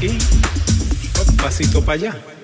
aquí, pasito para allá.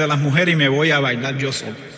De las mujeres y me voy a bailar yo solo.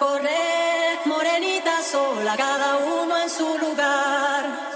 Corre, morenita sola, cada uno en su lugar.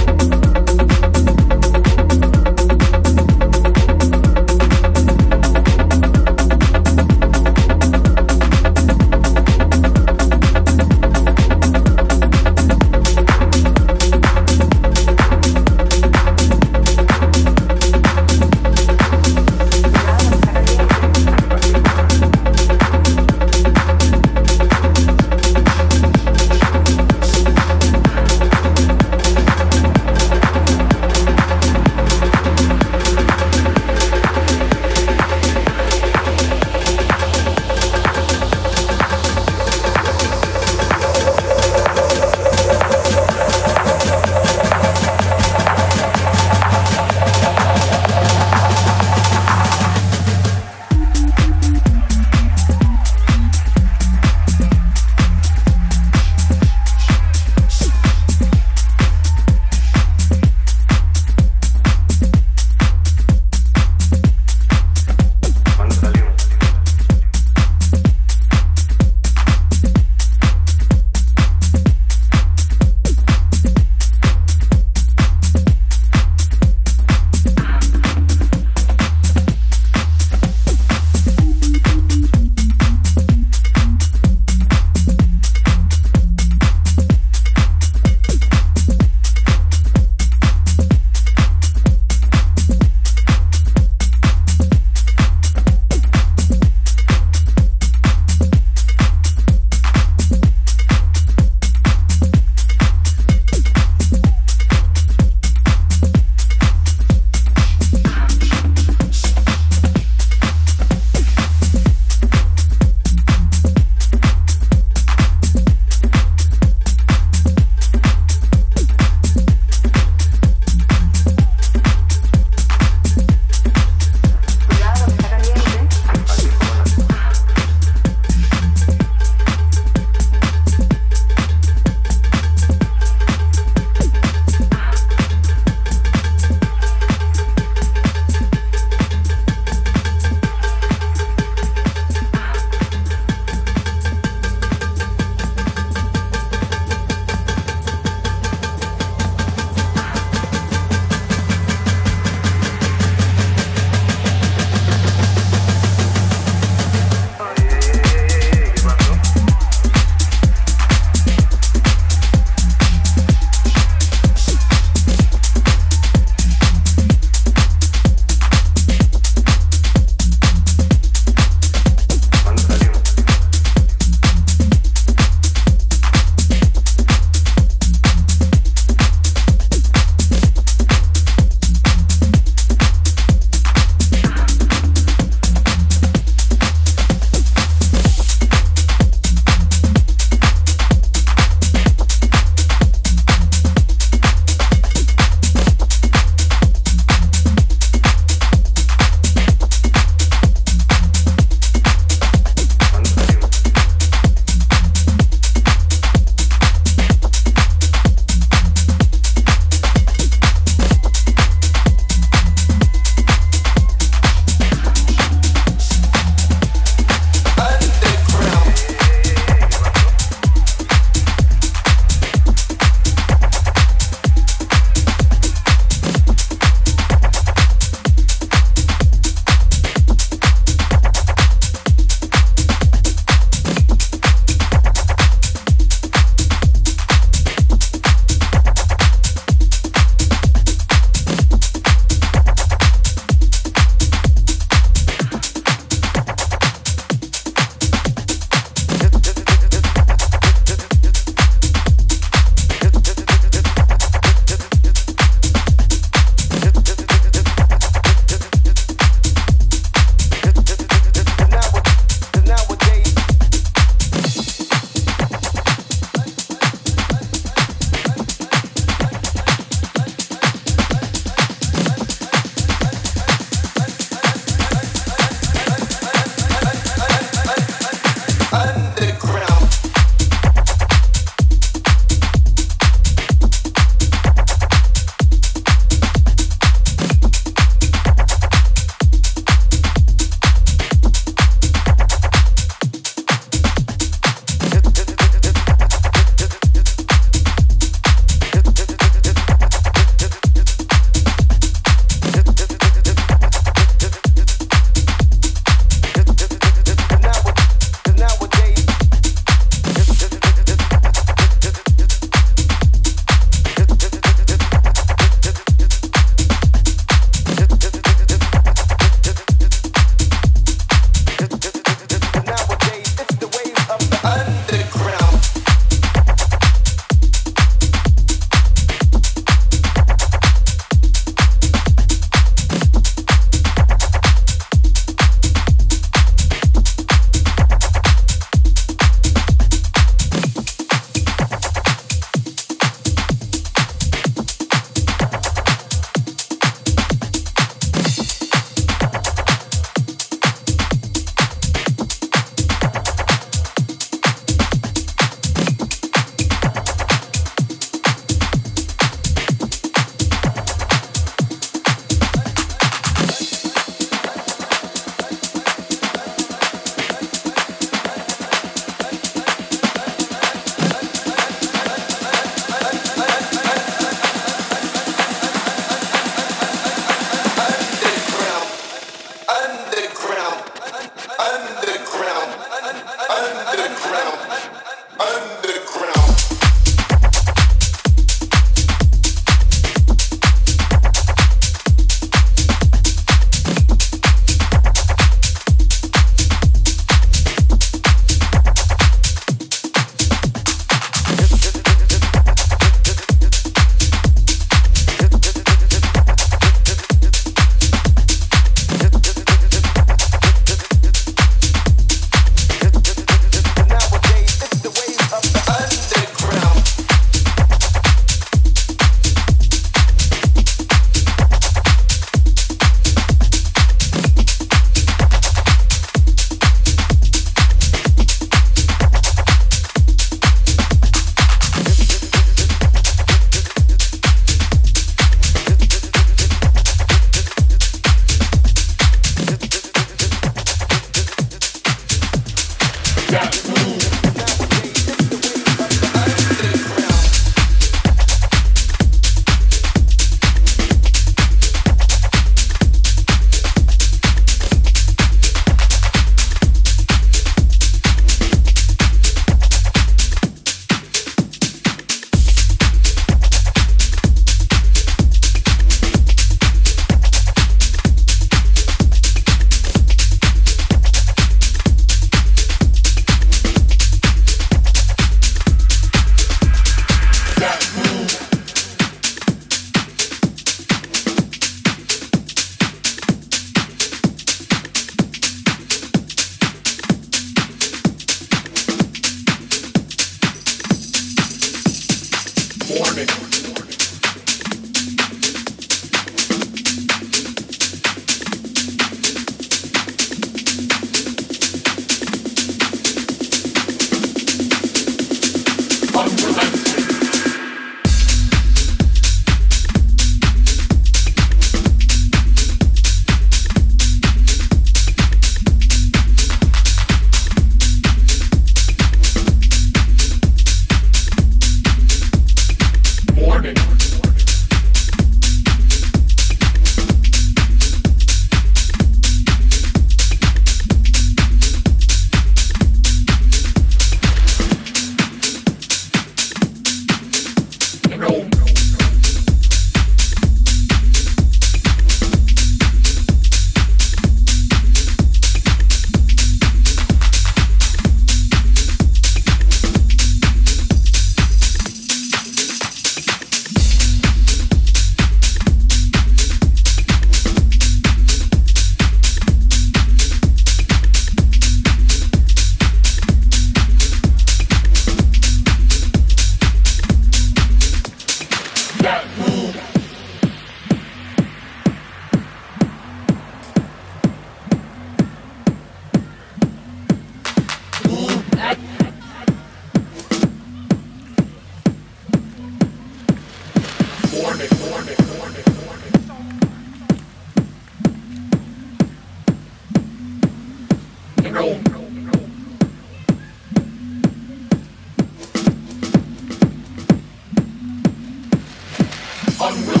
unwilling.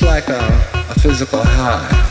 It's like a, a physical high.